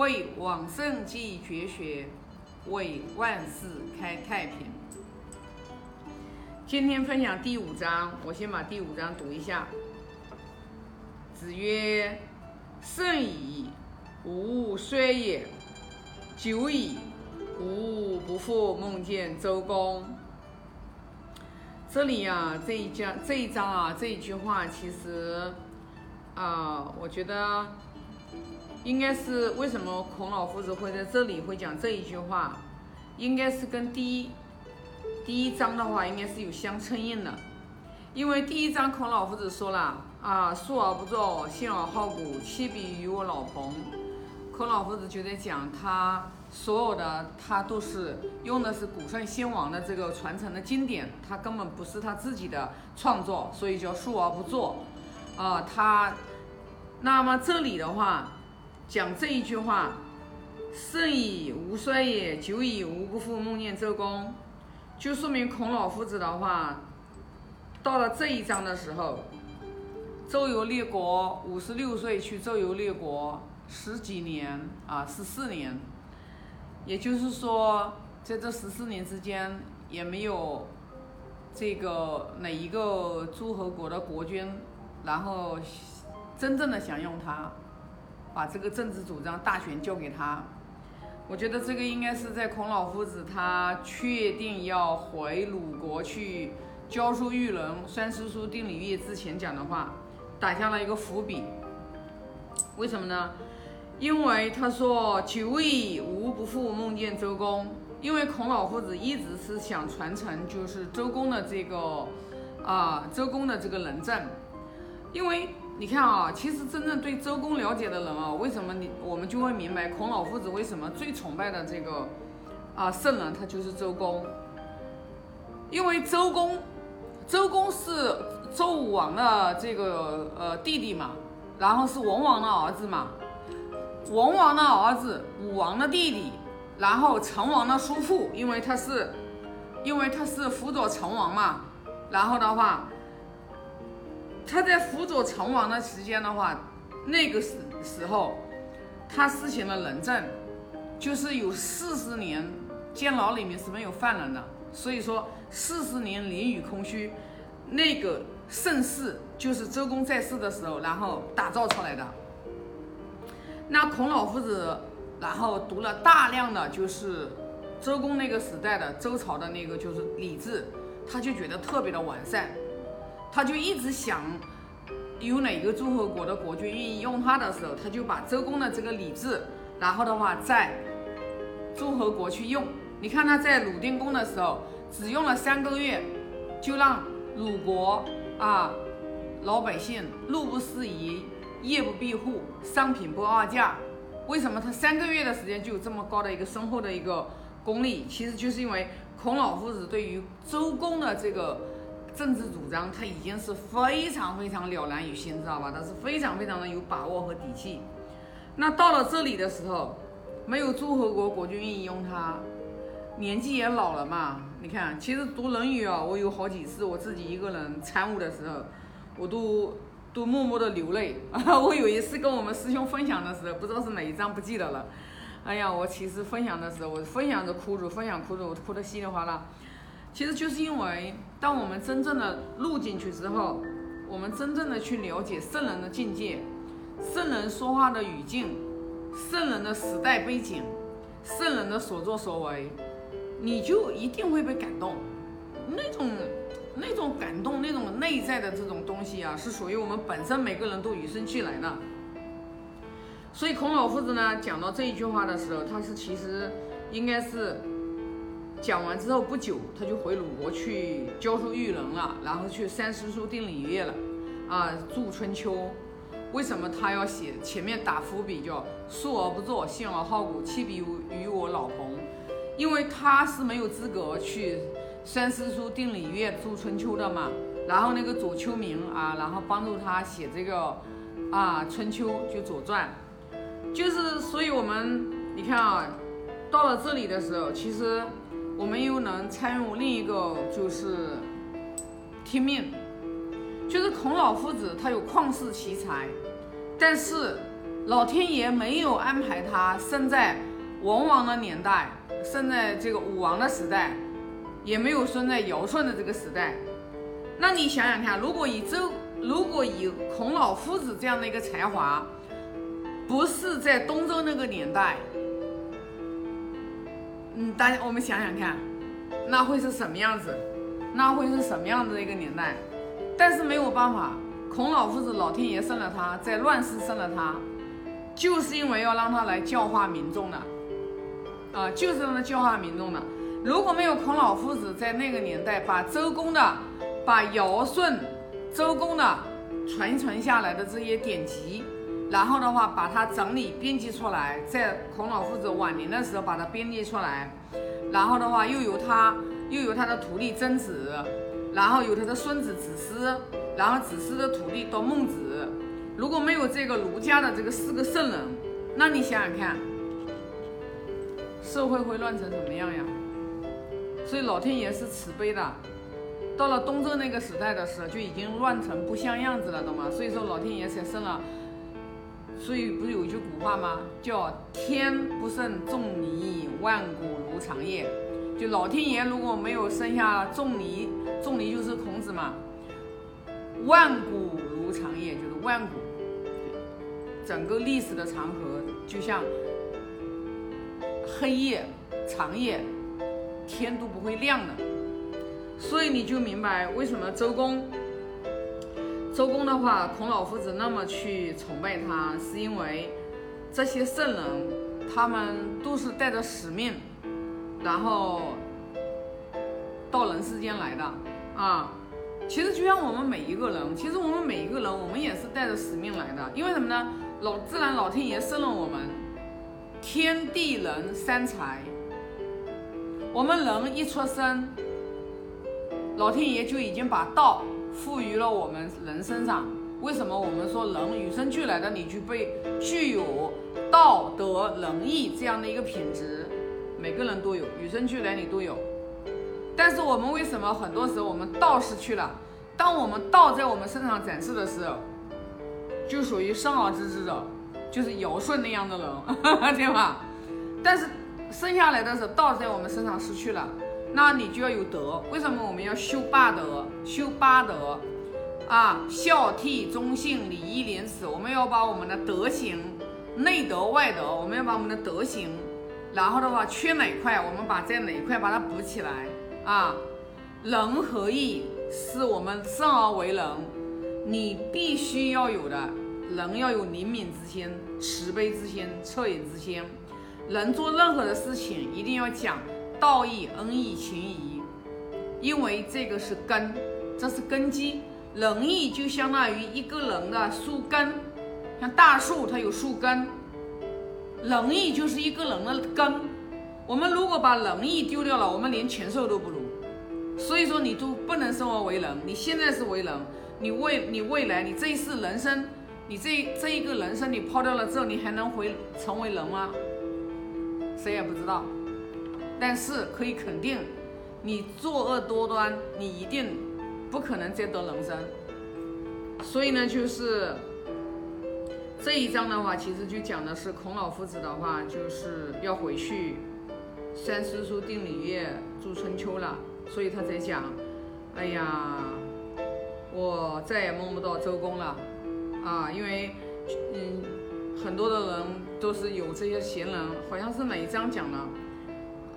为往圣继绝学，为万世开太平。今天分享第五章，我先把第五章读一下。子曰：“圣矣，吾衰也；久矣，吾不复梦见周公。”这里啊，这一章这一章啊，这一句话，其实啊，我觉得应该是为什么孔老夫子会在这里会讲这一句话，应该是跟第一第一章的话，应该是有相称应的。因为第一章孔老夫子说了啊，述而不作，信而好古，弃笔于我老彭。孔老夫子就在讲他。所有的他都是用的是古圣先王的这个传承的经典，他根本不是他自己的创作，所以叫述而不作。啊，他那么这里的话讲这一句话，圣矣无衰也，久矣吾不复梦见周公，就说明孔老夫子的话到了这一章的时候，周游列国，五十六岁去周游列国十几年啊，十四年。也就是说，在这十四年之间，也没有这个哪一个诸侯国的国君，然后真正的想用他，把这个政治主张大权交给他。我觉得这个应该是在孔老夫子他确定要回鲁国去教书育人、宣诗书、定礼乐之前讲的话，打下了一个伏笔。为什么呢？因为他说久矣，吾不复梦见周公。因为孔老夫子一直是想传承，就是周公的这个啊，周公的这个仁政。因为你看啊，其实真正对周公了解的人啊，为什么你我们就会明白孔老夫子为什么最崇拜的这个啊圣人，他就是周公。因为周公，周公是周武王的这个呃弟弟嘛，然后是文王的儿子嘛。文王的儿子，武王的弟弟，然后成王的叔父，因为他是，因为他是辅佐成王嘛。然后的话，他在辅佐成王的时间的话，那个时时候，他实行了仁政，就是有四十年监牢里面是没有犯人的，所以说四十年囹圄空虚，那个盛世就是周公在世的时候，然后打造出来的。那孔老夫子，然后读了大量的就是周公那个时代的周朝的那个就是礼制，他就觉得特别的完善，他就一直想有哪个诸侯国的国君愿意用他的时候，他就把周公的这个礼制，然后的话在诸侯国去用。你看他在鲁定公的时候，只用了三个月，就让鲁国啊老百姓路不拾遗。夜不闭户，商品不二价，为什么他三个月的时间就有这么高的一个深厚的一个功力？其实就是因为孔老夫子对于周公的这个政治主张，他已经是非常非常了然于心，知道吧？他是非常非常的有把握和底气。那到了这里的时候，没有诸侯国国君愿意用他，年纪也老了嘛。你看，其实读《论语》啊，我有好几次我自己一个人参悟的时候，我都。都默默的流泪啊！我有一次跟我们师兄分享的时候，不知道是哪一章不记得了。哎呀，我其实分享的时候，我分享着哭着，分享哭着，我哭得稀里哗啦。其实就是因为，当我们真正的录进去之后，我们真正的去了解圣人的境界，圣人说话的语境，圣人的时代背景，圣人的所作所为，你就一定会被感动。那种。那种感动，那种内在的这种东西啊，是属于我们本身每个人都与生俱来的。所以孔老夫子呢讲到这一句话的时候，他是其实应该是讲完之后不久，他就回鲁国去教书育人了，然后去三师书定礼乐了，啊，著春秋。为什么他要写前面打伏笔叫述而不作，信而好古，弃笔于我老彭？因为他是没有资格去。三师书定礼乐著春秋的嘛，然后那个左丘明啊，然后帮助他写这个啊春秋就左传，就是所以我们你看啊，到了这里的时候，其实我们又能参与另一个就是听命，就是孔老夫子他有旷世奇才，但是老天爷没有安排他生在文王的年代，生在这个武王的时代，也没有生在尧舜的这个时代。那你想想看，如果以周，如果以孔老夫子这样的一个才华，不是在东周那个年代，嗯，大家我们想想看，那会是什么样子？那会是什么样子的一个年代？但是没有办法，孔老夫子老天爷生了他，在乱世生了他，就是因为要让他来教化民众的，啊，就是让他教化民众的。如果没有孔老夫子在那个年代把周公的、把尧舜、周公的传承下来的这些典籍，然后的话把它整理编辑出来，在孔老夫子晚年的时候把它编辑出来，然后的话又由他。又由他的徒弟曾子，然后有他的孙子子思，然后子思的徒弟到孟子。如果没有这个儒家的这个四个圣人，那你想想看，社会会乱成什么样呀？所以老天爷是慈悲的。到了东周那个时代的时候，就已经乱成不像样子了，懂吗？所以说老天爷才生了。所以不是有一句古话吗？叫“天不生仲尼，万古如长夜”。就老天爷如果没有生下仲尼，仲尼就是孔子嘛。万古如长夜，就是万古，整个历史的长河就像黑夜、长夜，天都不会亮的。所以你就明白为什么周公，周公的话，孔老夫子那么去崇拜他，是因为这些圣人，他们都是带着使命。然后到人世间来的啊，其实就像我们每一个人，其实我们每一个人，我们也是带着使命来的。因为什么呢？老自然老天爷生了我们，天地人三才，我们人一出生，老天爷就已经把道赋予了我们人身上。为什么我们说人与生俱来的你具备具有道德仁义这样的一个品质？每个人都有，与生俱来你都有。但是我们为什么很多时候我们道失去了？当我们道在我们身上展示的时候，就属于生而知之的，就是尧舜那样的人，对吧？但是生下来的时候道在我们身上失去了，那你就要有德。为什么我们要修八德？修八德啊，孝悌忠信礼义廉耻，我们要把我们的德行，内德外德，我们要把我们的德行。然后的话，缺哪块，我们把在哪一块把它补起来啊？仁和义是我们生而为人，你必须要有的。人要有怜悯之心、慈悲之心、恻隐之心。人做任何的事情，一定要讲道义、恩义、情义，因为这个是根，这是根基。仁义就相当于一个人的树根，像大树，它有树根。仁义就是一个人的根，我们如果把仁义丢掉了，我们连禽兽都不如。所以说，你都不能生而为人。你现在是为人，你未你未来你这一世人生，你这这一个人生你抛掉了之后，你还能回成为人吗？谁也不知道。但是可以肯定，你作恶多端，你一定不可能再得人生。所以呢，就是。这一章的话，其实就讲的是孔老夫子的话，就是要回去三思书定礼乐著春秋了，所以他才讲，哎呀，我再也梦不到周公了啊，因为嗯，很多的人都是有这些贤人，好像是哪一章讲的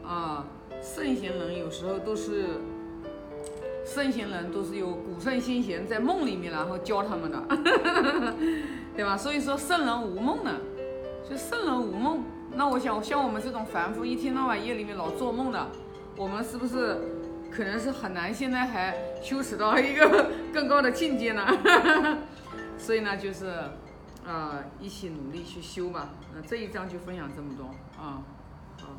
啊，圣贤人有时候都是圣贤人都是有古圣先贤在梦里面然后教他们的。对吧？所以说圣人无梦呢，就圣人无梦。那我想，像我们这种凡夫，一天到晚夜里面老做梦的，我们是不是可能是很难现在还修持到一个更高的境界呢？所以呢，就是啊，一起努力去修吧。那这一章就分享这么多啊。好